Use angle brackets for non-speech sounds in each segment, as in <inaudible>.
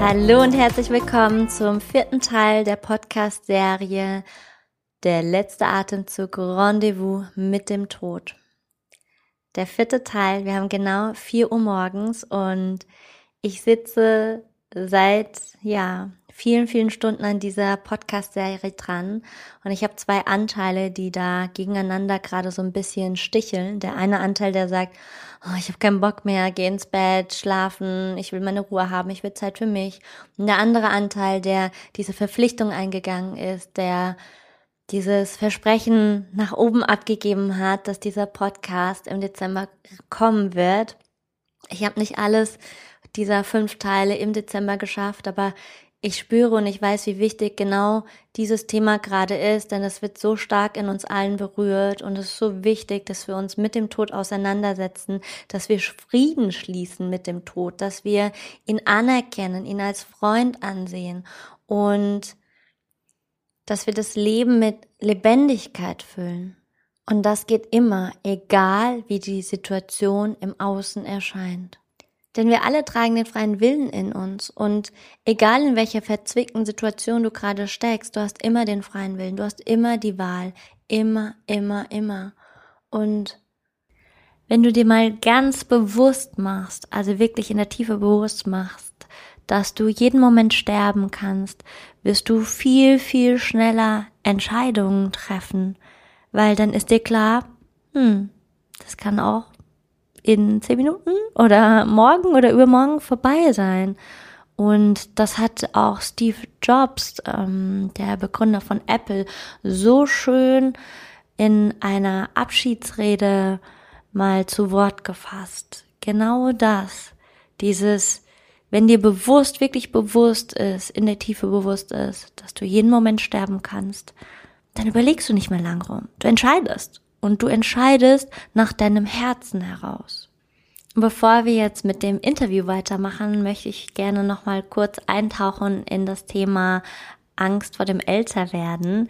Hallo und herzlich willkommen zum vierten Teil der Podcast-Serie Der letzte Atemzug Rendezvous mit dem Tod der vierte Teil. Wir haben genau vier Uhr morgens und ich sitze seit, ja, vielen, vielen Stunden an dieser Podcast-Serie dran und ich habe zwei Anteile, die da gegeneinander gerade so ein bisschen sticheln. Der eine Anteil, der sagt, oh, ich habe keinen Bock mehr, geh ins Bett, schlafen, ich will meine Ruhe haben, ich will Zeit für mich. Und der andere Anteil, der diese Verpflichtung eingegangen ist, der dieses Versprechen nach oben abgegeben hat, dass dieser Podcast im Dezember kommen wird. Ich habe nicht alles dieser fünf Teile im Dezember geschafft, aber ich spüre und ich weiß, wie wichtig genau dieses Thema gerade ist, denn es wird so stark in uns allen berührt und es ist so wichtig, dass wir uns mit dem Tod auseinandersetzen, dass wir Frieden schließen mit dem Tod, dass wir ihn anerkennen, ihn als Freund ansehen und dass wir das Leben mit Lebendigkeit füllen. Und das geht immer, egal wie die Situation im Außen erscheint. Denn wir alle tragen den freien Willen in uns. Und egal in welcher verzwickten Situation du gerade steckst, du hast immer den freien Willen, du hast immer die Wahl, immer, immer, immer. Und wenn du dir mal ganz bewusst machst, also wirklich in der Tiefe bewusst machst, dass du jeden Moment sterben kannst, wirst du viel, viel schneller Entscheidungen treffen, weil dann ist dir klar, hm, das kann auch in zehn Minuten oder morgen oder übermorgen vorbei sein. Und das hat auch Steve Jobs, ähm, der Begründer von Apple, so schön in einer Abschiedsrede mal zu Wort gefasst. Genau das, dieses wenn dir bewusst, wirklich bewusst ist, in der Tiefe bewusst ist, dass du jeden Moment sterben kannst, dann überlegst du nicht mehr lang rum. Du entscheidest. Und du entscheidest nach deinem Herzen heraus. Bevor wir jetzt mit dem Interview weitermachen, möchte ich gerne nochmal kurz eintauchen in das Thema Angst vor dem Älterwerden.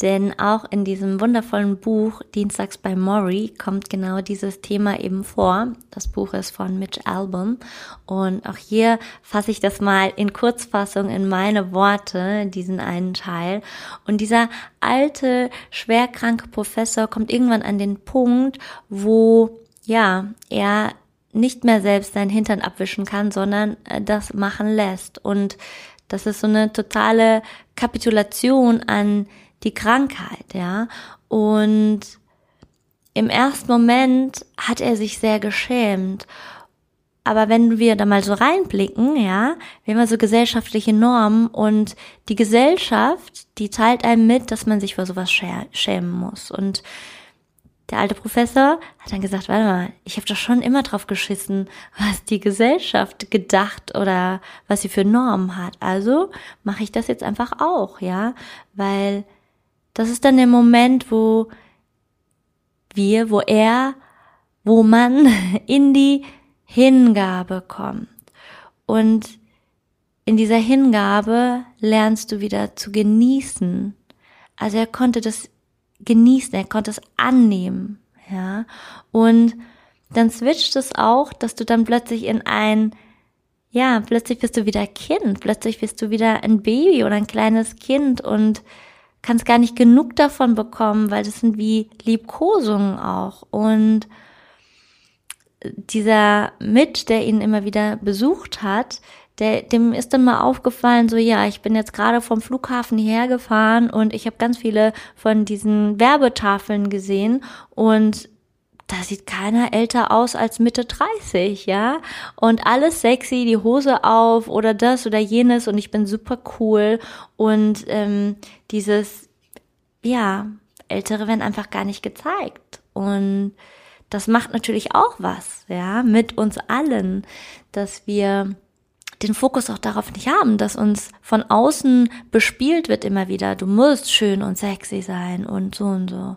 Denn auch in diesem wundervollen Buch Dienstags bei Maury kommt genau dieses Thema eben vor. Das Buch ist von Mitch Album. Und auch hier fasse ich das mal in Kurzfassung in meine Worte, diesen einen Teil. Und dieser alte, schwerkranke Professor kommt irgendwann an den Punkt, wo, ja, er nicht mehr selbst seinen Hintern abwischen kann, sondern äh, das machen lässt. Und das ist so eine totale Kapitulation an die Krankheit, ja. Und im ersten Moment hat er sich sehr geschämt. Aber wenn wir da mal so reinblicken, ja, wir haben ja so gesellschaftliche Normen und die Gesellschaft, die teilt einem mit, dass man sich vor sowas schämen muss. Und der alte Professor hat dann gesagt, warte mal, ich habe doch schon immer drauf geschissen, was die Gesellschaft gedacht oder was sie für Normen hat. Also mache ich das jetzt einfach auch, ja, weil das ist dann der Moment, wo wir, wo er, wo man <laughs> in die Hingabe kommt. Und in dieser Hingabe lernst du wieder zu genießen. Also er konnte das genießen, er konnte es annehmen, ja. Und dann switcht es auch, dass du dann plötzlich in ein, ja, plötzlich bist du wieder Kind, plötzlich bist du wieder ein Baby oder ein kleines Kind und kannst gar nicht genug davon bekommen, weil das sind wie Liebkosungen auch. Und dieser Mitch, der ihn immer wieder besucht hat, der, dem ist dann mal aufgefallen, so ja, ich bin jetzt gerade vom Flughafen hierher gefahren und ich habe ganz viele von diesen Werbetafeln gesehen und da sieht keiner älter aus als Mitte 30, ja. Und alles sexy, die Hose auf oder das oder jenes und ich bin super cool. Und ähm, dieses, ja, Ältere werden einfach gar nicht gezeigt. Und das macht natürlich auch was, ja, mit uns allen, dass wir den Fokus auch darauf nicht haben, dass uns von außen bespielt wird immer wieder. Du musst schön und sexy sein und so und so.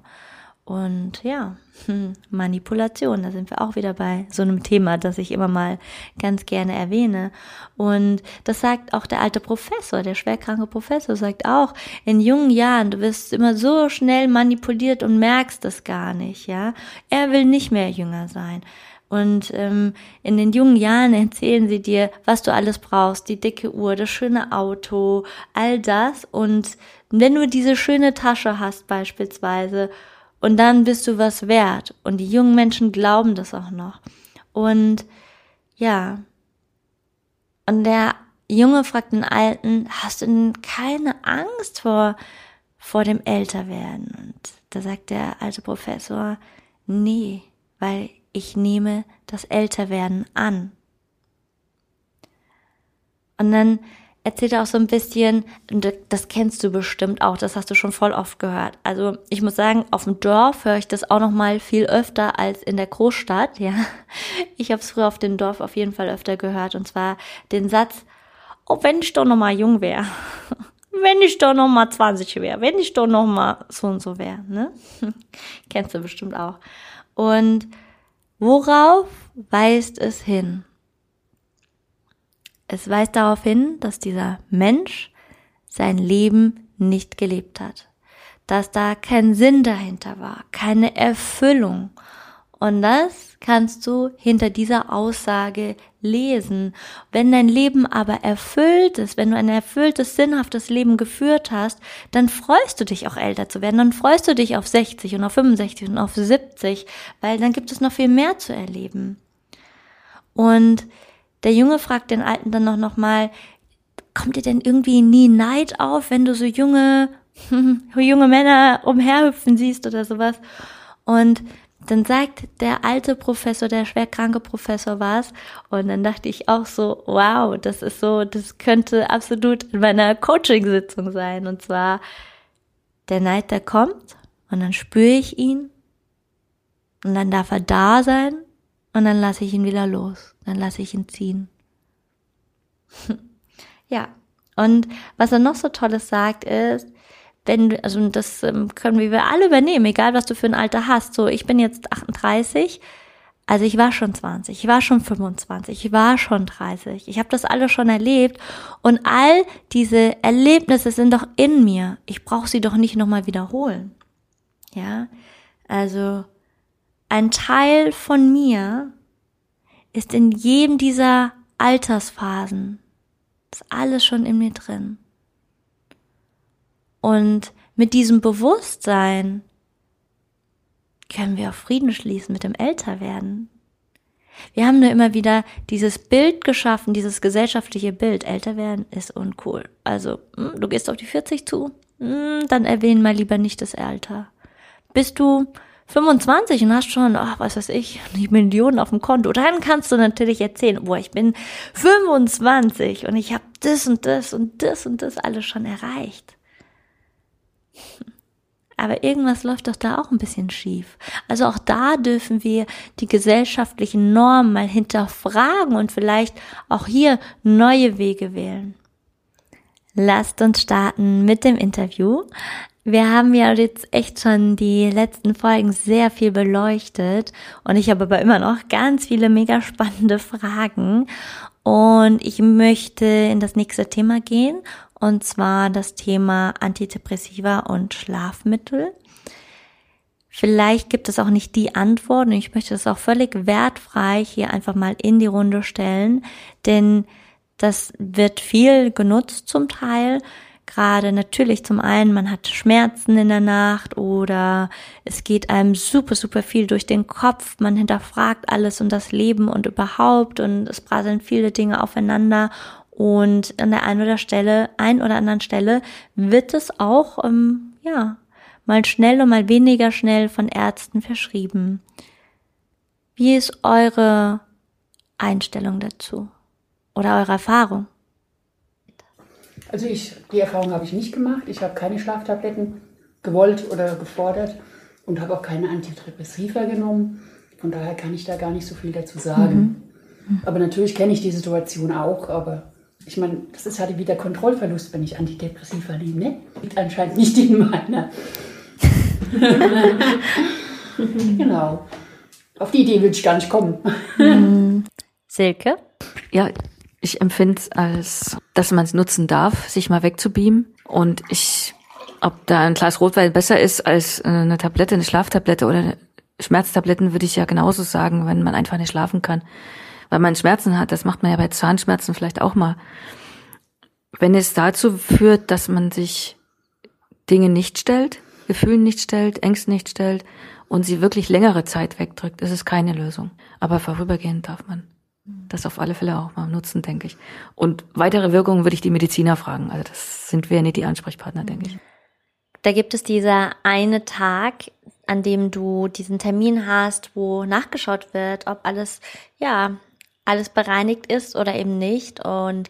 Und ja, hm, Manipulation, da sind wir auch wieder bei so einem Thema, das ich immer mal ganz gerne erwähne. Und das sagt auch der alte Professor, der schwerkranke Professor, sagt auch, in jungen Jahren, du wirst immer so schnell manipuliert und merkst es gar nicht, ja. Er will nicht mehr jünger sein. Und ähm, in den jungen Jahren erzählen sie dir, was du alles brauchst, die dicke Uhr, das schöne Auto, all das. Und wenn du diese schöne Tasche hast beispielsweise, und dann bist du was wert. Und die jungen Menschen glauben das auch noch. Und ja. Und der Junge fragt den Alten, hast du denn keine Angst vor, vor dem Älterwerden? Und da sagt der alte Professor, nee, weil ich nehme das Älterwerden an. Und dann erzählt er auch so ein bisschen, das kennst du bestimmt auch, das hast du schon voll oft gehört. Also ich muss sagen, auf dem Dorf höre ich das auch noch mal viel öfter als in der Großstadt. Ja, ich habe es früher auf dem Dorf auf jeden Fall öfter gehört und zwar den Satz: Oh, wenn ich doch noch mal jung wäre, <laughs> wenn ich doch noch mal 20 wäre, wenn ich doch noch mal so und so wäre. Ne? <laughs> kennst du bestimmt auch. Und worauf weist es hin? Es weist darauf hin, dass dieser Mensch sein Leben nicht gelebt hat, dass da kein Sinn dahinter war, keine Erfüllung. Und das kannst du hinter dieser Aussage lesen. Wenn dein Leben aber erfüllt ist, wenn du ein erfülltes, sinnhaftes Leben geführt hast, dann freust du dich auch älter zu werden. Dann freust du dich auf 60 und auf 65 und auf 70, weil dann gibt es noch viel mehr zu erleben. Und der Junge fragt den Alten dann noch, noch mal, kommt dir denn irgendwie nie Neid auf, wenn du so junge, <laughs> junge Männer umherhüpfen siehst oder sowas? Und dann sagt der alte Professor, der schwerkranke Professor war's, und dann dachte ich auch so, wow, das ist so, das könnte absolut in meiner Coaching-Sitzung sein. Und zwar, der Neid, der kommt, und dann spüre ich ihn, und dann darf er da sein, und dann lasse ich ihn wieder los. Dann lasse ich ihn ziehen. <laughs> ja. Und was er noch so Tolles sagt ist, wenn du, also das ähm, können wir alle übernehmen, egal was du für ein Alter hast. So, ich bin jetzt 38, also ich war schon 20, ich war schon 25, ich war schon 30. Ich habe das alles schon erlebt und all diese Erlebnisse sind doch in mir. Ich brauche sie doch nicht nochmal wiederholen. Ja? Also ein Teil von mir ist in jedem dieser Altersphasen. ist alles schon in mir drin. Und mit diesem Bewusstsein können wir auch Frieden schließen mit dem Älterwerden. Wir haben nur immer wieder dieses Bild geschaffen, dieses gesellschaftliche Bild. Älter werden ist uncool. Also, hm, du gehst auf die 40 zu, hm, dann erwähnen mal lieber nicht das Alter. Bist du 25 und hast schon, ach, was weiß ich, die Millionen auf dem Konto, dann kannst du natürlich erzählen, boah, ich bin 25 und ich habe das und das und das und das alles schon erreicht. Aber irgendwas läuft doch da auch ein bisschen schief. Also auch da dürfen wir die gesellschaftlichen Normen mal hinterfragen und vielleicht auch hier neue Wege wählen. Lasst uns starten mit dem Interview. Wir haben ja jetzt echt schon die letzten Folgen sehr viel beleuchtet und ich habe aber immer noch ganz viele mega spannende Fragen. Und ich möchte in das nächste Thema gehen und zwar das Thema Antidepressiva und Schlafmittel. Vielleicht gibt es auch nicht die Antwort und ich möchte das auch völlig wertfrei hier einfach mal in die Runde stellen, denn das wird viel genutzt zum Teil gerade natürlich zum einen, man hat Schmerzen in der Nacht oder es geht einem super, super viel durch den Kopf, man hinterfragt alles und das Leben und überhaupt und es prasseln viele Dinge aufeinander und an der einen oder Stelle, ein oder anderen Stelle wird es auch, ähm, ja, mal schnell und mal weniger schnell von Ärzten verschrieben. Wie ist eure Einstellung dazu oder eure Erfahrung? Also ich, die Erfahrung habe ich nicht gemacht. Ich habe keine Schlaftabletten gewollt oder gefordert und habe auch keine Antidepressiva genommen. Von daher kann ich da gar nicht so viel dazu sagen. Mhm. Aber natürlich kenne ich die Situation auch, aber ich meine, das ist halt wieder Kontrollverlust, wenn ich Antidepressiva nehme, ne? Liegt anscheinend nicht in meiner. <laughs> genau. Auf die Idee würde ich gar nicht kommen. Mhm. Silke? Ja, ich empfinde es als, dass man es nutzen darf, sich mal wegzubeamen. Und ich, ob da ein Glas Rotwein besser ist als äh, eine Tablette, eine Schlaftablette oder Schmerztabletten, würde ich ja genauso sagen, wenn man einfach nicht schlafen kann. Weil man Schmerzen hat, das macht man ja bei Zahnschmerzen vielleicht auch mal. Wenn es dazu führt, dass man sich Dinge nicht stellt, Gefühlen nicht stellt, Ängsten nicht stellt und sie wirklich längere Zeit wegdrückt, ist es keine Lösung. Aber vorübergehend darf man das auf alle Fälle auch mal nutzen, denke ich. Und weitere Wirkungen würde ich die Mediziner fragen. Also das sind wir nicht die Ansprechpartner, denke ich. Da gibt es dieser eine Tag, an dem du diesen Termin hast, wo nachgeschaut wird, ob alles, ja, alles bereinigt ist oder eben nicht. Und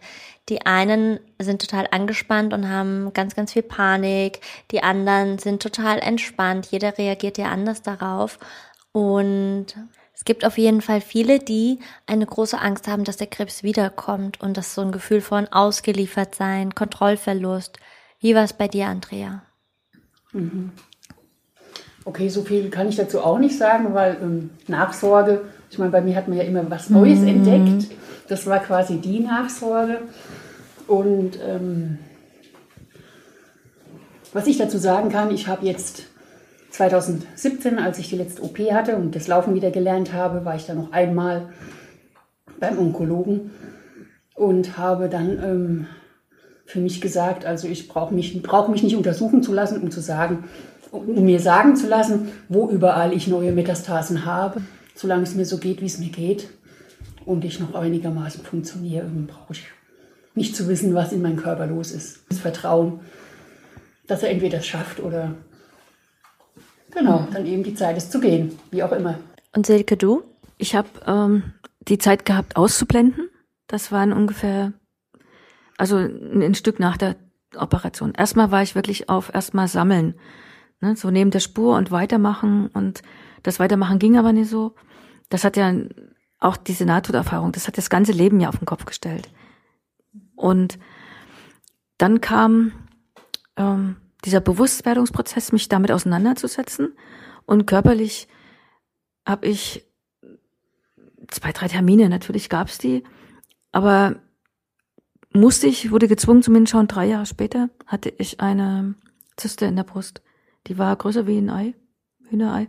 die einen sind total angespannt und haben ganz, ganz viel Panik. Die anderen sind total entspannt. Jeder reagiert ja anders darauf. Und es gibt auf jeden Fall viele, die eine große Angst haben, dass der Krebs wiederkommt und das so ein Gefühl von ausgeliefert sein, Kontrollverlust. Wie war es bei dir, Andrea? Mhm. Okay, so viel kann ich dazu auch nicht sagen, weil ähm, Nachsorge, ich meine, bei mir hat man ja immer was Neues mhm. entdeckt. Das war quasi die Nachsorge. Und ähm, was ich dazu sagen kann, ich habe jetzt 2017, als ich die letzte OP hatte und das Laufen wieder gelernt habe, war ich dann noch einmal beim Onkologen und habe dann ähm, für mich gesagt, also ich brauche mich, brauch mich nicht untersuchen zu lassen, um zu sagen, um mir sagen zu lassen, wo überall ich neue Metastasen habe, solange es mir so geht, wie es mir geht und ich noch einigermaßen funktioniere, brauche ich nicht zu wissen, was in meinem Körper los ist. Das Vertrauen, dass er entweder es schafft oder genau, dann eben die Zeit ist zu gehen, wie auch immer. Und Silke, du? Ich habe ähm, die Zeit gehabt, auszublenden. Das waren ungefähr, also ein, ein Stück nach der Operation. Erstmal war ich wirklich auf erstmal sammeln, ne, so neben der Spur und weitermachen und das Weitermachen ging aber nicht so. Das hat ja auch diese Nahtoderfahrung, das hat das ganze Leben ja auf den Kopf gestellt. Und dann kam ähm, dieser Bewusstwerdungsprozess, mich damit auseinanderzusetzen. Und körperlich habe ich zwei, drei Termine, natürlich gab's die, aber musste ich, wurde gezwungen zum Hinschauen. Drei Jahre später hatte ich eine Zyste in der Brust. Die war größer wie ein Ei, Hühnerei,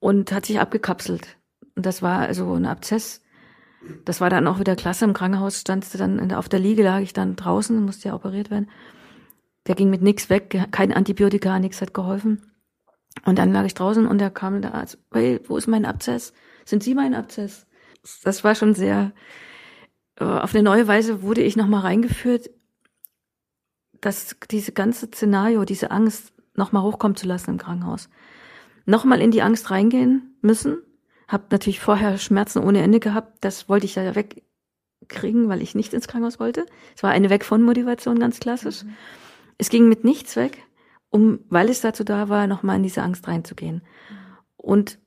und hat sich abgekapselt. Und das war also ein Abzess. Das war dann auch wieder klasse. Im Krankenhaus standst du dann auf der Liege, lag ich dann draußen, musste ja operiert werden. Der ging mit nichts weg, kein Antibiotika, nichts hat geholfen. Und dann lag ich draußen und da kam der Arzt, hey, wo ist mein Abzess? Sind Sie mein Abzess? Das war schon sehr, äh, auf eine neue Weise wurde ich nochmal reingeführt, dass diese ganze Szenario, diese Angst nochmal hochkommen zu lassen im Krankenhaus. Nochmal in die Angst reingehen müssen. Hab natürlich vorher Schmerzen ohne Ende gehabt. Das wollte ich ja wegkriegen, weil ich nicht ins Krankenhaus wollte. Es war eine Weg von Motivation, ganz klassisch. Mhm. Es ging mit nichts weg, um, weil es dazu da war, nochmal in diese Angst reinzugehen. Und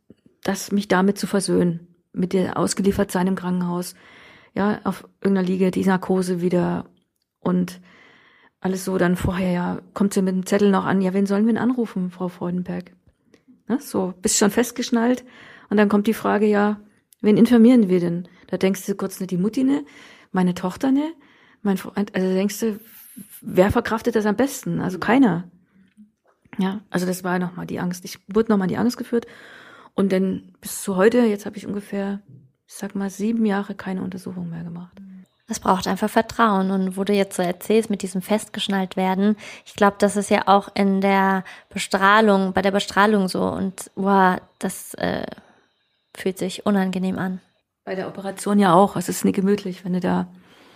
das mich damit zu versöhnen, mit der ausgeliefert sein im Krankenhaus, ja, auf irgendeiner Liege, die Narkose wieder und alles so, dann vorher, ja, kommt sie mit dem Zettel noch an, ja, wen sollen wir denn anrufen, Frau Freudenberg? Ne, so, bist schon festgeschnallt und dann kommt die Frage, ja, wen informieren wir denn? Da denkst du kurz, ne, die Mutti, ne, meine Tochter, ne, mein Freund, also denkst du, wer verkraftet das am besten? Also keiner. Ja, also das war nochmal die Angst. Ich wurde nochmal die Angst geführt. Und dann bis zu heute, jetzt habe ich ungefähr, ich sag mal, sieben Jahre keine Untersuchung mehr gemacht. Es braucht einfach Vertrauen. Und wo du jetzt so erzählst, mit diesem festgeschnallt werden, ich glaube, das ist ja auch in der Bestrahlung, bei der Bestrahlung so. Und wow, das äh, fühlt sich unangenehm an. Bei der Operation ja auch. Es ist nicht gemütlich, wenn du da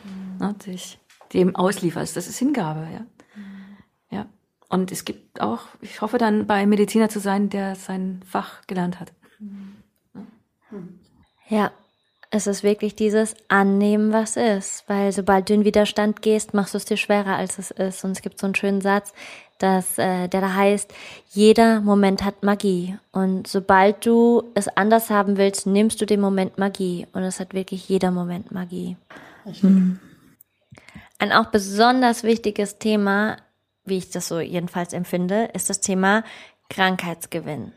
mhm. ne, dich dem auslieferst. Das ist Hingabe, ja. Ja. Und es gibt auch, ich hoffe dann bei Mediziner zu sein, der sein Fach gelernt hat. Ja, es ist wirklich dieses Annehmen, was ist. Weil sobald du in Widerstand gehst, machst du es dir schwerer, als es ist. Und es gibt so einen schönen Satz, dass, äh, der da heißt, jeder Moment hat Magie. Und sobald du es anders haben willst, nimmst du den Moment Magie. Und es hat wirklich jeder Moment Magie. Mhm. Ein auch besonders wichtiges Thema, wie ich das so jedenfalls empfinde, ist das Thema Krankheitsgewinn.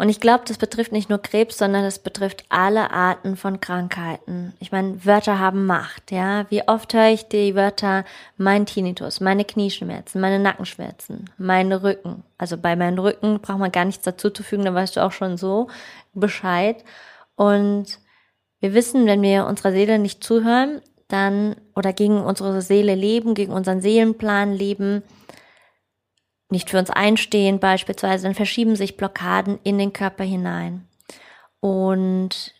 Und ich glaube, das betrifft nicht nur Krebs, sondern es betrifft alle Arten von Krankheiten. Ich meine, Wörter haben Macht, ja. Wie oft höre ich die Wörter mein Tinnitus, meine Knieschmerzen, meine Nackenschmerzen, meine Rücken. Also bei meinen Rücken braucht man gar nichts dazu zu fügen, da weißt du auch schon so Bescheid. Und wir wissen, wenn wir unserer Seele nicht zuhören, dann oder gegen unsere Seele leben, gegen unseren Seelenplan leben, nicht für uns einstehen beispielsweise, dann verschieben sich Blockaden in den Körper hinein. Und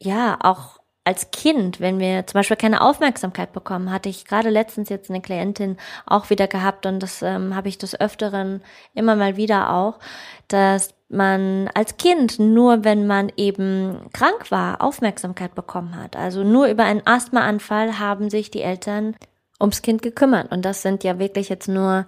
ja, auch als Kind, wenn wir zum Beispiel keine Aufmerksamkeit bekommen, hatte ich gerade letztens jetzt eine Klientin auch wieder gehabt und das ähm, habe ich des Öfteren immer mal wieder auch, dass man als Kind nur, wenn man eben krank war, Aufmerksamkeit bekommen hat. Also nur über einen Asthmaanfall haben sich die Eltern ums Kind gekümmert. Und das sind ja wirklich jetzt nur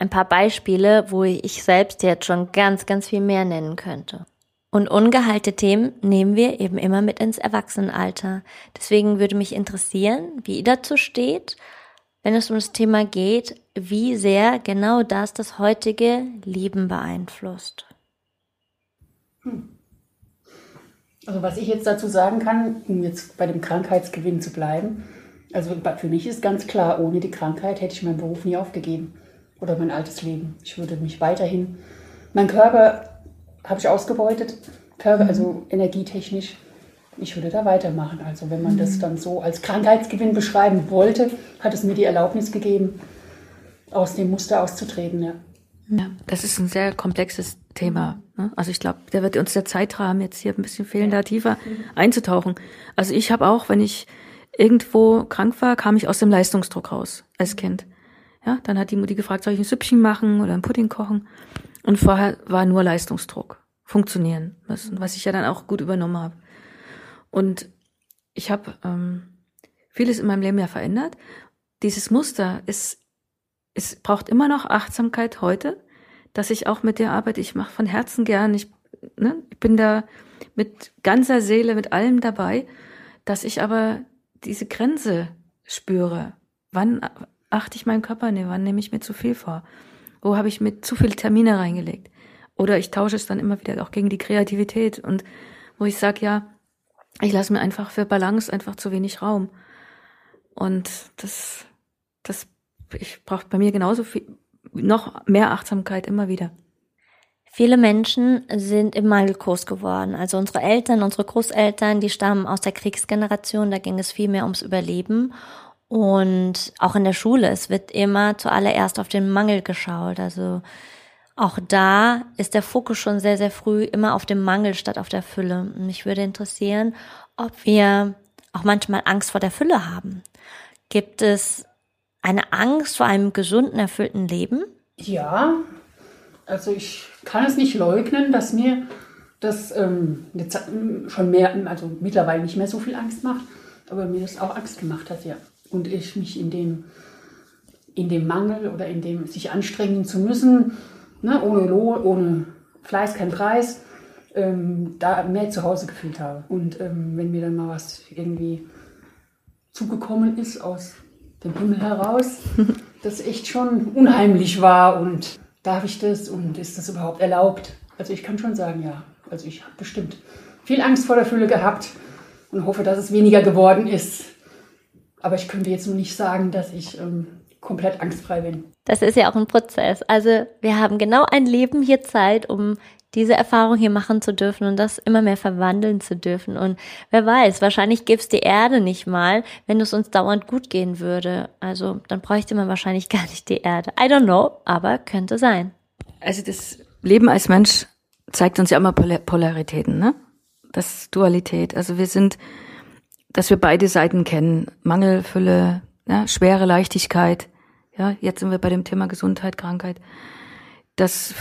ein paar Beispiele, wo ich selbst jetzt schon ganz, ganz viel mehr nennen könnte. Und ungeheilte Themen nehmen wir eben immer mit ins Erwachsenenalter. Deswegen würde mich interessieren, wie ihr dazu steht, wenn es um das Thema geht, wie sehr genau das das heutige Leben beeinflusst. Hm. Also was ich jetzt dazu sagen kann, um jetzt bei dem Krankheitsgewinn zu bleiben, also für mich ist ganz klar, ohne die Krankheit hätte ich meinen Beruf nie aufgegeben oder mein altes Leben. Ich würde mich weiterhin, mein Körper habe ich ausgebeutet, Körper, also mhm. energietechnisch. Ich würde da weitermachen. Also wenn man das mhm. dann so als Krankheitsgewinn beschreiben wollte, hat es mir die Erlaubnis gegeben, aus dem Muster auszutreten. Ja. Ja, das ist ein sehr komplexes Thema. Ne? Also ich glaube, da wird uns der Zeitrahmen jetzt hier ein bisschen fehlen, da tiefer einzutauchen. Also ich habe auch, wenn ich irgendwo krank war, kam ich aus dem Leistungsdruck raus als Kind. Ja, dann hat die Mutti gefragt, soll ich ein Süppchen machen oder ein Pudding kochen? Und vorher war nur Leistungsdruck, funktionieren müssen, was ich ja dann auch gut übernommen habe. Und ich habe ähm, vieles in meinem Leben ja verändert. Dieses Muster ist, es braucht immer noch Achtsamkeit heute, dass ich auch mit der Arbeit, ich mache von Herzen gern, ich, ne, ich bin da mit ganzer Seele, mit allem dabei, dass ich aber diese Grenze spüre. Wann achte ich meinen Körper ne, wann nehme ich mir zu viel vor? Wo habe ich mir zu viele Termine reingelegt? Oder ich tausche es dann immer wieder auch gegen die Kreativität und wo ich sage, ja, ich lasse mir einfach für Balance einfach zu wenig Raum. Und das, das, ich brauche bei mir genauso viel, noch mehr Achtsamkeit immer wieder. Viele Menschen sind im Mangel groß geworden. Also unsere Eltern, unsere Großeltern, die stammen aus der Kriegsgeneration, da ging es viel mehr ums Überleben. Und auch in der Schule, es wird immer zuallererst auf den Mangel geschaut. Also auch da ist der Fokus schon sehr, sehr früh immer auf dem Mangel statt auf der Fülle. Mich würde interessieren, ob wir auch manchmal Angst vor der Fülle haben. Gibt es eine Angst vor einem gesunden, erfüllten Leben? Ja, also ich kann es nicht leugnen, dass mir das ähm, jetzt schon mehr, also mittlerweile nicht mehr so viel Angst macht, aber mir das auch Angst gemacht hat, ja und ich mich in dem, in dem Mangel oder in dem sich anstrengen zu müssen, ne, ohne Lohn, ohne Fleiß kein Preis, ähm, da mehr zu Hause gefühlt habe. Und ähm, wenn mir dann mal was irgendwie zugekommen ist aus dem Himmel heraus, <laughs> das echt schon unheimlich war und darf ich das und ist das überhaupt erlaubt? Also ich kann schon sagen, ja. Also ich habe bestimmt viel Angst vor der Fülle gehabt und hoffe, dass es weniger geworden ist. Aber ich könnte jetzt nur nicht sagen, dass ich ähm, komplett angstfrei bin. Das ist ja auch ein Prozess. Also wir haben genau ein Leben hier Zeit, um diese Erfahrung hier machen zu dürfen und das immer mehr verwandeln zu dürfen. Und wer weiß, wahrscheinlich gäbe es die Erde nicht mal, wenn es uns dauernd gut gehen würde. Also dann bräuchte man wahrscheinlich <laughs> gar nicht die Erde. I don't know, aber könnte sein. Also das Leben als Mensch zeigt uns ja immer Polaritäten, ne? Das Dualität. Also wir sind dass wir beide Seiten kennen. Mangel, Fülle, ja, schwere Leichtigkeit. Ja, jetzt sind wir bei dem Thema Gesundheit, Krankheit. Das,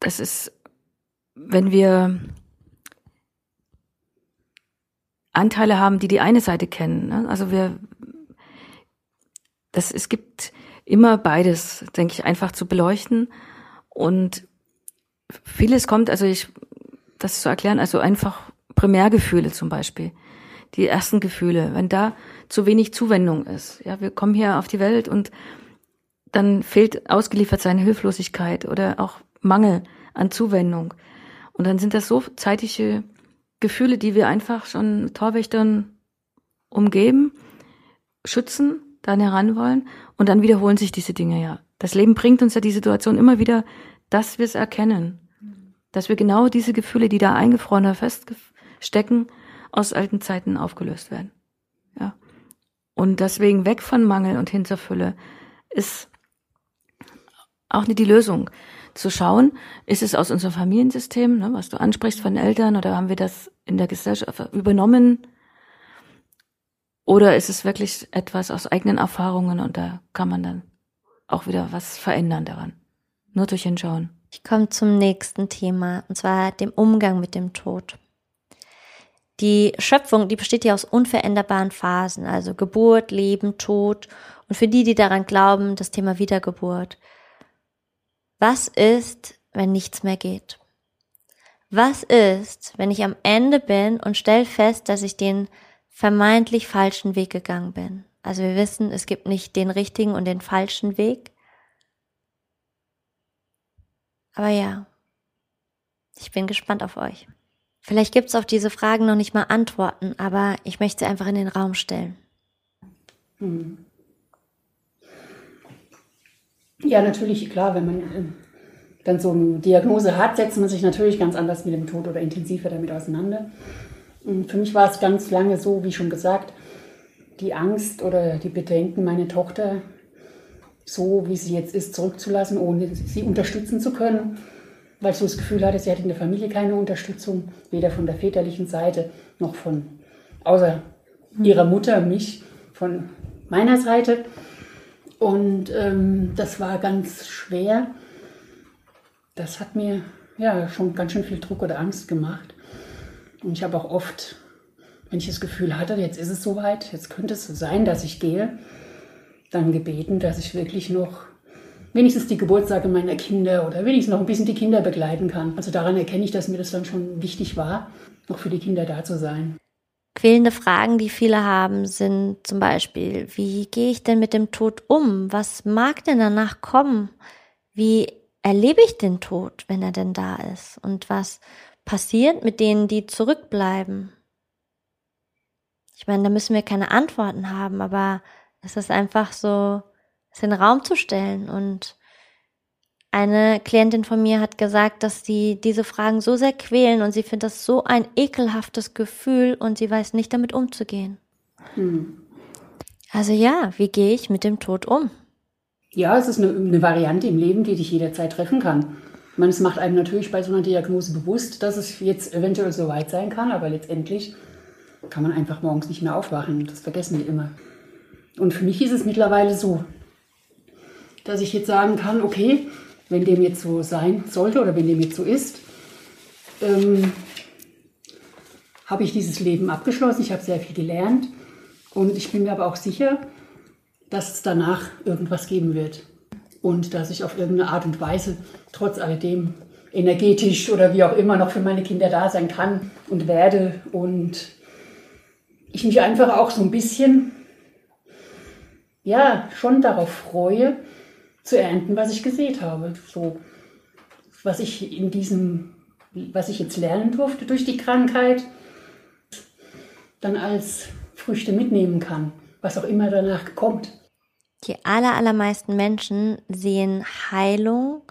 das ist, wenn wir Anteile haben, die die eine Seite kennen. Ne? Also wir, das, es gibt immer beides, denke ich, einfach zu beleuchten. Und vieles kommt, also ich, das zu erklären, also einfach Primärgefühle zum Beispiel. Die ersten Gefühle, wenn da zu wenig Zuwendung ist. Ja, wir kommen hier auf die Welt und dann fehlt ausgeliefert seine Hilflosigkeit oder auch Mangel an Zuwendung. Und dann sind das so zeitige Gefühle, die wir einfach schon Torwächtern umgeben, schützen, dann heran wollen und dann wiederholen sich diese Dinge ja. Das Leben bringt uns ja die Situation immer wieder, dass wir es erkennen. Dass wir genau diese Gefühle, die da eingefroren oder feststecken, aus alten Zeiten aufgelöst werden. Ja. Und deswegen weg von Mangel und hin zur Fülle ist auch nicht die Lösung. Zu schauen, ist es aus unserem Familiensystem, ne, was du ansprichst von Eltern, oder haben wir das in der Gesellschaft übernommen? Oder ist es wirklich etwas aus eigenen Erfahrungen und da kann man dann auch wieder was verändern daran? Nur durch Hinschauen. Ich komme zum nächsten Thema, und zwar dem Umgang mit dem Tod. Die Schöpfung, die besteht ja aus unveränderbaren Phasen, also Geburt, Leben, Tod und für die, die daran glauben, das Thema Wiedergeburt. Was ist, wenn nichts mehr geht? Was ist, wenn ich am Ende bin und stell fest, dass ich den vermeintlich falschen Weg gegangen bin? Also wir wissen, es gibt nicht den richtigen und den falschen Weg. Aber ja, ich bin gespannt auf euch. Vielleicht gibt es auf diese Fragen noch nicht mal Antworten, aber ich möchte sie einfach in den Raum stellen. Hm. Ja, natürlich, klar, wenn man äh, dann so eine Diagnose hat, setzt man sich natürlich ganz anders mit dem Tod oder intensiver damit auseinander. Und für mich war es ganz lange so, wie schon gesagt, die Angst oder die Bedenken, meine Tochter so, wie sie jetzt ist, zurückzulassen, ohne sie unterstützen zu können weil ich so das Gefühl hatte, sie hat in der Familie keine Unterstützung, weder von der väterlichen Seite noch von, außer ihrer Mutter, mich, von meiner Seite. Und ähm, das war ganz schwer. Das hat mir ja schon ganz schön viel Druck oder Angst gemacht. Und ich habe auch oft, wenn ich das Gefühl hatte, jetzt ist es soweit, jetzt könnte es sein, dass ich gehe, dann gebeten, dass ich wirklich noch wenigstens die Geburtstage meiner Kinder oder wenigstens noch ein bisschen die Kinder begleiten kann. Also daran erkenne ich, dass mir das dann schon wichtig war, noch für die Kinder da zu sein. Quälende Fragen, die viele haben, sind zum Beispiel, wie gehe ich denn mit dem Tod um? Was mag denn danach kommen? Wie erlebe ich den Tod, wenn er denn da ist? Und was passiert mit denen, die zurückbleiben? Ich meine, da müssen wir keine Antworten haben, aber es ist einfach so, es in den Raum zu stellen. Und eine Klientin von mir hat gesagt, dass sie diese Fragen so sehr quälen und sie findet das so ein ekelhaftes Gefühl und sie weiß nicht damit umzugehen. Hm. Also ja, wie gehe ich mit dem Tod um? Ja, es ist eine, eine Variante im Leben, die dich jederzeit treffen kann. Ich meine, es macht einem natürlich bei so einer Diagnose bewusst, dass es jetzt eventuell so weit sein kann, aber letztendlich kann man einfach morgens nicht mehr aufwachen. Das vergessen die immer. Und für mich ist es mittlerweile so, dass ich jetzt sagen kann, okay, wenn dem jetzt so sein sollte oder wenn dem jetzt so ist, ähm, habe ich dieses Leben abgeschlossen. Ich habe sehr viel gelernt und ich bin mir aber auch sicher, dass es danach irgendwas geben wird und dass ich auf irgendeine Art und Weise trotz alledem energetisch oder wie auch immer noch für meine Kinder da sein kann und werde und ich mich einfach auch so ein bisschen ja schon darauf freue, zu ernten, was ich gesät habe. So, was ich in diesem, was ich jetzt lernen durfte durch die Krankheit, dann als Früchte mitnehmen kann, was auch immer danach kommt. Die aller, allermeisten Menschen sehen Heilung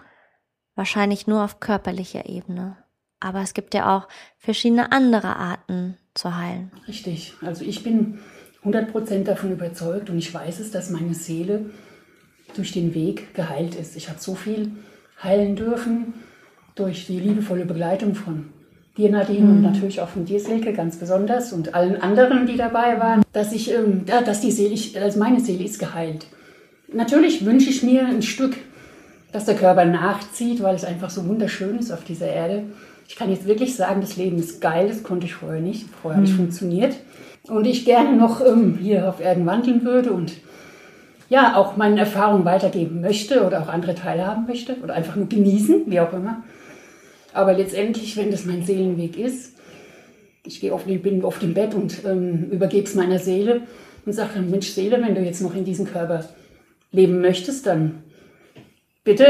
wahrscheinlich nur auf körperlicher Ebene. Aber es gibt ja auch verschiedene andere Arten zu heilen. Richtig. Also ich bin 100% davon überzeugt und ich weiß es, dass meine Seele durch den Weg geheilt ist. Ich habe so viel heilen dürfen durch die liebevolle Begleitung von dir, Nadine, mhm. und natürlich auch von dir, Silke, ganz besonders und allen anderen, die dabei waren, dass ich, ähm, dass die Seele, also meine Seele ist geheilt. Natürlich wünsche ich mir ein Stück, dass der Körper nachzieht, weil es einfach so wunderschön ist auf dieser Erde. Ich kann jetzt wirklich sagen, das Leben ist geil, das konnte ich vorher nicht. Vorher mhm. habe ich funktioniert. Und ich gerne noch ähm, hier auf Erden wandeln würde und ja auch meine Erfahrungen weitergeben möchte oder auch andere teilhaben möchte oder einfach nur genießen, wie auch immer. Aber letztendlich, wenn das mein Seelenweg ist, ich gehe oft, bin oft im Bett und ähm, übergebe es meiner Seele und sage dann, Mensch Seele, wenn du jetzt noch in diesem Körper leben möchtest, dann bitte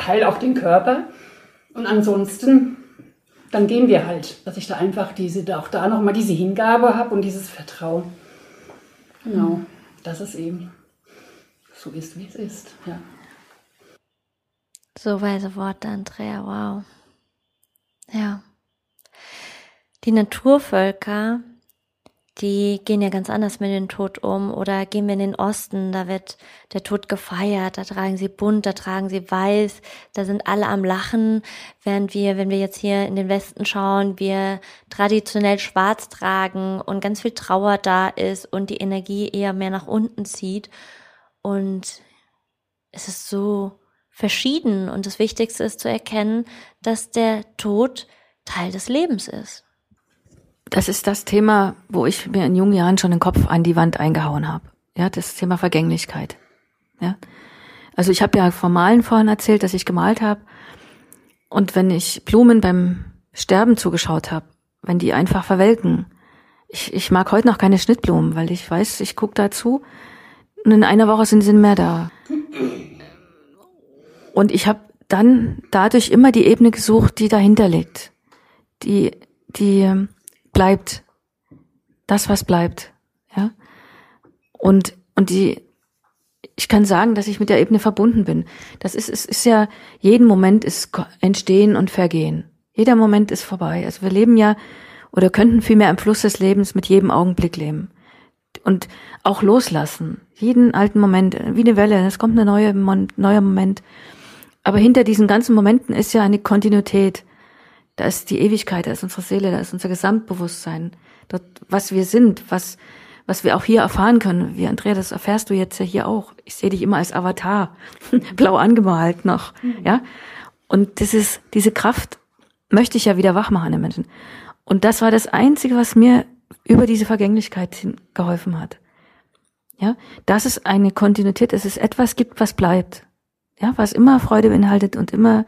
heil auch den Körper. Und ansonsten, dann gehen wir halt, dass ich da einfach diese, auch da nochmal diese Hingabe habe und dieses Vertrauen. Genau, dass es eben so ist, wie es ist. Ja. So weise Worte, Andrea, wow. Ja. Die Naturvölker, die gehen ja ganz anders mit dem Tod um. Oder gehen wir in den Osten, da wird der Tod gefeiert, da tragen sie bunt, da tragen sie weiß, da sind alle am Lachen, während wir, wenn wir jetzt hier in den Westen schauen, wir traditionell schwarz tragen und ganz viel Trauer da ist und die Energie eher mehr nach unten zieht. Und es ist so verschieden und das Wichtigste ist zu erkennen, dass der Tod Teil des Lebens ist das ist das Thema, wo ich mir in jungen Jahren schon den Kopf an die Wand eingehauen habe. Ja, das Thema Vergänglichkeit. Ja. Also ich habe ja vom Malen vorhin erzählt, dass ich gemalt habe. Und wenn ich Blumen beim Sterben zugeschaut habe, wenn die einfach verwelken, ich, ich mag heute noch keine Schnittblumen, weil ich weiß, ich gucke dazu und in einer Woche sind sie mehr da. Und ich habe dann dadurch immer die Ebene gesucht, die dahinter liegt. Die, die bleibt das, was bleibt. Ja. Und, und die, ich kann sagen, dass ich mit der Ebene verbunden bin. Das ist, es ist ja, jeden Moment ist Entstehen und Vergehen. Jeder Moment ist vorbei. Also wir leben ja, oder könnten vielmehr im Fluss des Lebens mit jedem Augenblick leben. Und auch loslassen. Jeden alten Moment, wie eine Welle. Es kommt ein neue, neuer Moment. Aber hinter diesen ganzen Momenten ist ja eine Kontinuität. Da ist die Ewigkeit, da ist unsere Seele, da ist unser Gesamtbewusstsein. Dort, was wir sind, was, was wir auch hier erfahren können. Wie Andrea, das erfährst du jetzt ja hier auch. Ich sehe dich immer als Avatar, <laughs> blau angemalt noch, mhm. ja. Und das ist, diese Kraft möchte ich ja wieder wach machen den Menschen. Und das war das Einzige, was mir über diese Vergänglichkeit geholfen hat. Ja, dass es eine Kontinuität, es etwas gibt, was bleibt. Ja, was immer Freude beinhaltet und immer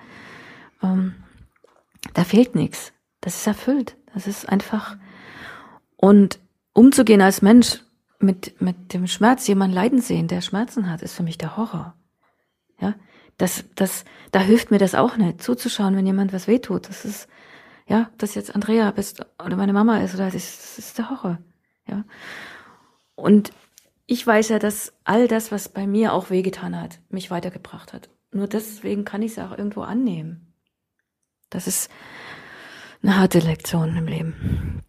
ähm, da fehlt nichts. Das ist erfüllt. Das ist einfach. Und umzugehen als Mensch mit, mit dem Schmerz, jemand leiden sehen, der Schmerzen hat, ist für mich der Horror. Ja, das, das, da hilft mir das auch nicht, zuzuschauen, wenn jemand was wehtut. Das ist, ja, das jetzt Andrea bist oder meine Mama ist oder das ist, das ist der Horror. Ja. Und ich weiß ja, dass all das, was bei mir auch wehgetan hat, mich weitergebracht hat. Nur deswegen kann ich es auch irgendwo annehmen. Das ist eine harte Lektion im Leben.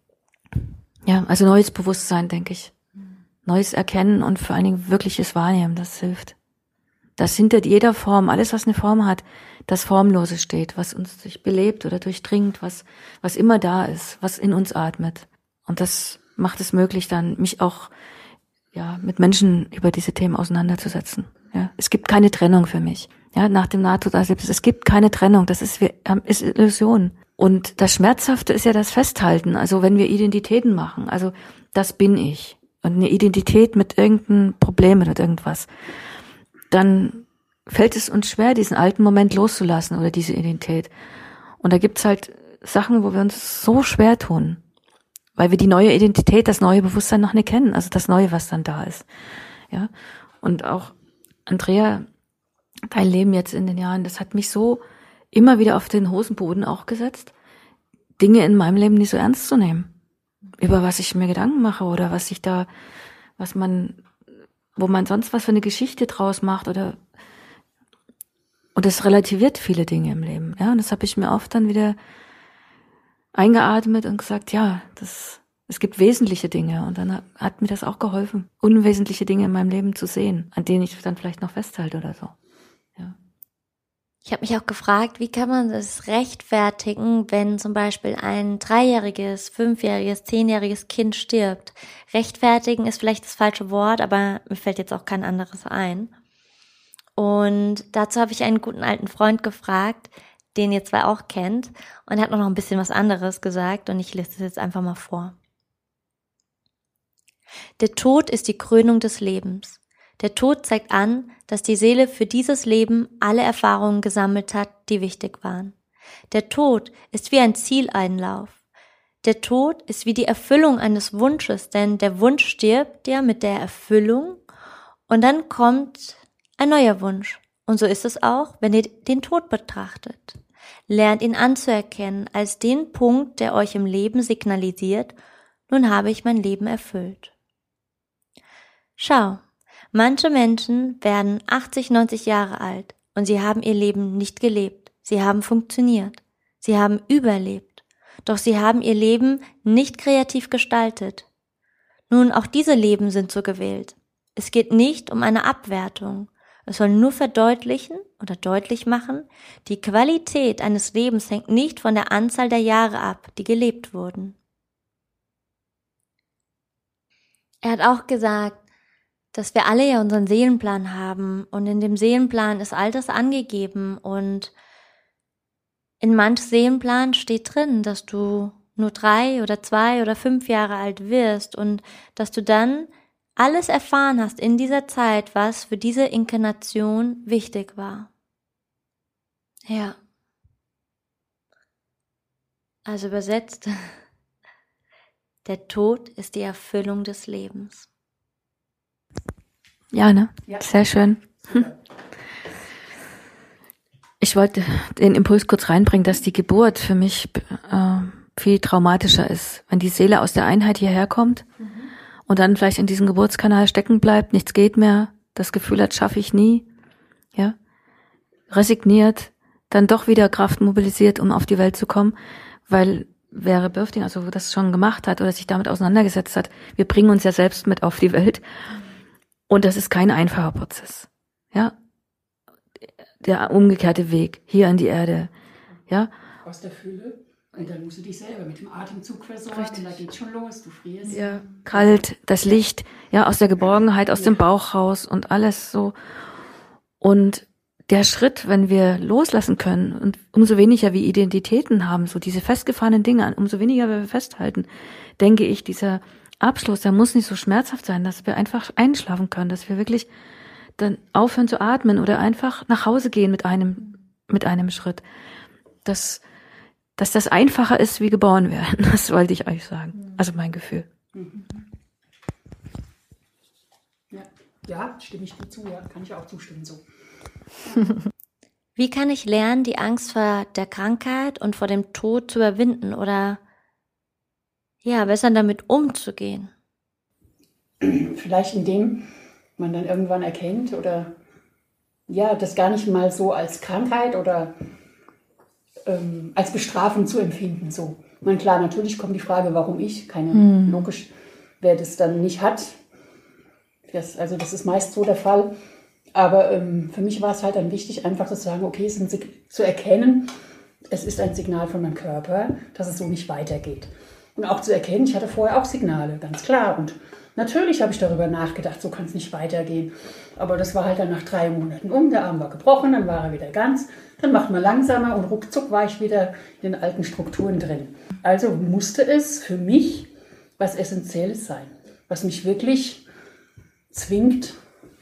Ja, also neues Bewusstsein, denke ich. Neues Erkennen und vor allen Dingen wirkliches Wahrnehmen, das hilft. Dass hinter jeder Form, alles was eine Form hat, das Formlose steht, was uns sich belebt oder durchdringt, was, was immer da ist, was in uns atmet. Und das macht es möglich, dann mich auch, ja, mit Menschen über diese Themen auseinanderzusetzen. Ja, es gibt keine Trennung für mich. Ja, nach dem Nahtoderlebnis. Es gibt keine Trennung. Das ist, ist Illusion. Und das Schmerzhafte ist ja das Festhalten. Also wenn wir Identitäten machen. Also das bin ich. Und eine Identität mit irgendeinem Problem oder irgendwas. Dann fällt es uns schwer, diesen alten Moment loszulassen oder diese Identität. Und da gibt's halt Sachen, wo wir uns so schwer tun. Weil wir die neue Identität, das neue Bewusstsein noch nicht kennen. Also das Neue, was dann da ist. Ja. Und auch Andrea dein Leben jetzt in den Jahren, das hat mich so immer wieder auf den Hosenboden auch gesetzt, Dinge in meinem Leben nicht so ernst zu nehmen. Über was ich mir Gedanken mache oder was ich da, was man, wo man sonst was für eine Geschichte draus macht oder und das relativiert viele Dinge im Leben. Ja, und das habe ich mir oft dann wieder eingeatmet und gesagt, ja, das, es gibt wesentliche Dinge. Und dann hat, hat mir das auch geholfen, unwesentliche Dinge in meinem Leben zu sehen, an denen ich dann vielleicht noch festhalte oder so. Ich habe mich auch gefragt, wie kann man das rechtfertigen, wenn zum Beispiel ein dreijähriges, fünfjähriges, zehnjähriges Kind stirbt. Rechtfertigen ist vielleicht das falsche Wort, aber mir fällt jetzt auch kein anderes ein. Und dazu habe ich einen guten alten Freund gefragt, den ihr zwar auch kennt, und er hat noch ein bisschen was anderes gesagt und ich lese es jetzt einfach mal vor. Der Tod ist die Krönung des Lebens. Der Tod zeigt an, dass die Seele für dieses Leben alle Erfahrungen gesammelt hat, die wichtig waren. Der Tod ist wie ein Zieleinlauf. Der Tod ist wie die Erfüllung eines Wunsches, denn der Wunsch stirbt ja mit der Erfüllung und dann kommt ein neuer Wunsch. Und so ist es auch, wenn ihr den Tod betrachtet. Lernt ihn anzuerkennen als den Punkt, der euch im Leben signalisiert, nun habe ich mein Leben erfüllt. Schau, manche Menschen werden 80, 90 Jahre alt und sie haben ihr Leben nicht gelebt. Sie haben funktioniert. Sie haben überlebt. Doch sie haben ihr Leben nicht kreativ gestaltet. Nun, auch diese Leben sind so gewählt. Es geht nicht um eine Abwertung. Es soll nur verdeutlichen oder deutlich machen, die Qualität eines Lebens hängt nicht von der Anzahl der Jahre ab, die gelebt wurden. Er hat auch gesagt, dass wir alle ja unseren Seelenplan haben und in dem Seelenplan ist all das angegeben und in manch Seelenplan steht drin, dass du nur drei oder zwei oder fünf Jahre alt wirst und dass du dann alles erfahren hast in dieser Zeit, was für diese Inkarnation wichtig war. Ja. Also übersetzt, <laughs> der Tod ist die Erfüllung des Lebens. Ja, ne? Ja. Sehr schön. Hm. Ich wollte den Impuls kurz reinbringen, dass die Geburt für mich äh, viel traumatischer ist. Wenn die Seele aus der Einheit hierher kommt mhm. Und dann vielleicht in diesem Geburtskanal stecken bleibt, nichts geht mehr, das Gefühl hat, schaffe ich nie, ja, resigniert, dann doch wieder Kraft mobilisiert, um auf die Welt zu kommen, weil wäre Birthing, also das schon gemacht hat oder sich damit auseinandergesetzt hat, wir bringen uns ja selbst mit auf die Welt. Und das ist kein einfacher Prozess. Ja. Der umgekehrte Weg hier an die Erde. Ja. Aus der Fülle. Und dann musst du dich selber mit dem Atemzug versorgen. Richtig. Da geht's schon los. Du frierst. Ja. Kalt, das Licht, ja, aus der Geborgenheit, aus ja. dem Bauch raus und alles so. Und der Schritt, wenn wir loslassen können und umso weniger wir Identitäten haben, so diese festgefahrenen Dinge, umso weniger wir festhalten, denke ich, dieser Abschluss, der muss nicht so schmerzhaft sein, dass wir einfach einschlafen können, dass wir wirklich dann aufhören zu atmen oder einfach nach Hause gehen mit einem, mit einem Schritt. Dass, dass das einfacher ist, wie geboren werden. <laughs> Das wollte ich euch sagen. Also mein Gefühl. Ja, ja stimme ich dir zu, ja, kann ich auch zustimmen so. <laughs> Wie kann ich lernen, die Angst vor der Krankheit und vor dem Tod zu überwinden oder ja, besser damit umzugehen? Vielleicht indem man dann irgendwann erkennt oder ja, das gar nicht mal so als Krankheit oder ähm, als Bestrafung zu empfinden. So. Man klar, natürlich kommt die Frage, warum ich? Keine hm. logisch, wer das dann nicht hat. Das, also das ist meist so der Fall. Aber ähm, für mich war es halt dann wichtig, einfach zu sagen, okay, es ist zu erkennen, es ist ein Signal von meinem Körper, dass es so nicht weitergeht. Und auch zu erkennen, ich hatte vorher auch Signale, ganz klar. Und natürlich habe ich darüber nachgedacht, so kann es nicht weitergehen. Aber das war halt dann nach drei Monaten um, der Arm war gebrochen, dann war er wieder ganz. Dann macht man langsamer und ruckzuck war ich wieder in den alten Strukturen drin. Also musste es für mich was Essentielles sein, was mich wirklich zwingt,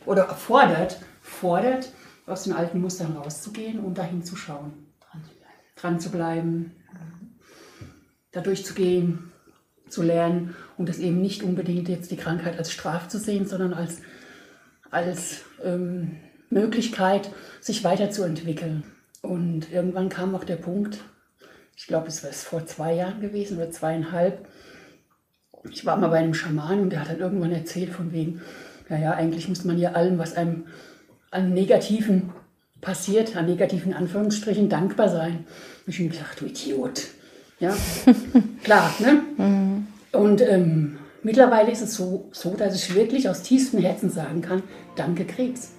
oder fordert, fordert, aus den alten Mustern rauszugehen und dahin zu schauen. Dran zu bleiben, da durchzugehen, zu lernen und das eben nicht unbedingt jetzt die Krankheit als Strafe zu sehen, sondern als, als ähm, Möglichkeit, sich weiterzuentwickeln. Und irgendwann kam auch der Punkt, ich glaube, es war vor zwei Jahren gewesen oder zweieinhalb, ich war mal bei einem Schaman und der hat dann irgendwann erzählt von wegen, naja, eigentlich muss man ja allem, was einem an Negativen passiert, an negativen Anführungsstrichen, dankbar sein. Und ich habe gedacht, du Idiot. Ja, klar, ne? Mhm. Und ähm, mittlerweile ist es so, so, dass ich wirklich aus tiefstem Herzen sagen kann, danke Krebs.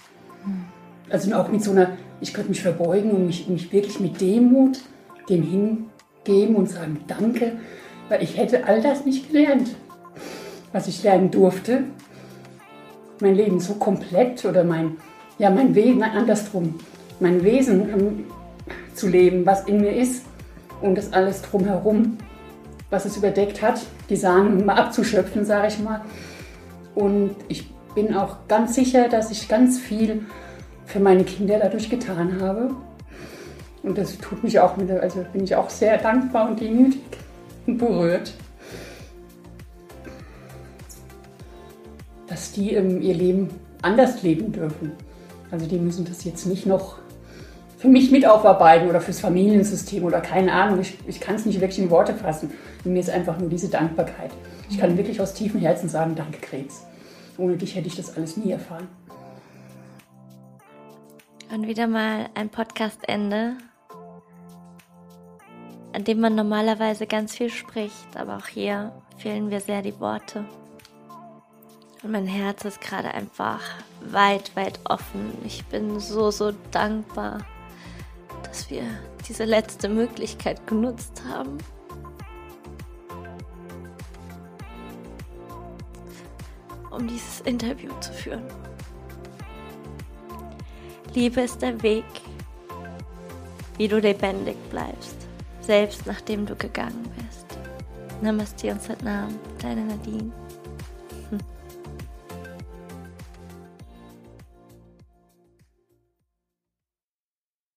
Also auch mit so einer, ich könnte mich verbeugen und mich, mich wirklich mit Demut dem hingeben und sagen, danke, weil ich hätte all das nicht gelernt, was ich lernen durfte mein Leben so komplett oder mein, ja, mein Wesen, andersrum, mein Wesen ähm, zu leben, was in mir ist und das alles drumherum, was es überdeckt hat, die Samen mal abzuschöpfen, sage ich mal. Und ich bin auch ganz sicher, dass ich ganz viel für meine Kinder dadurch getan habe. Und das tut mich auch, mit, also bin ich auch sehr dankbar und demütig und berührt. Dass die ähm, ihr Leben anders leben dürfen. Also die müssen das jetzt nicht noch für mich mit aufarbeiten oder fürs Familiensystem oder keine Ahnung. Ich, ich kann es nicht wirklich in Worte fassen. Und mir ist einfach nur diese Dankbarkeit. Ich kann wirklich aus tiefem Herzen sagen, danke Krebs. Ohne dich hätte ich das alles nie erfahren. Und wieder mal ein Podcastende, an dem man normalerweise ganz viel spricht, aber auch hier fehlen mir sehr die Worte. Und mein Herz ist gerade einfach weit, weit offen. Ich bin so, so dankbar dass wir diese letzte Möglichkeit genutzt haben. um dieses Interview zu führen. Liebe ist der Weg, wie du lebendig bleibst, selbst nachdem du gegangen bist. Namaste und Satnam, deine Nadine.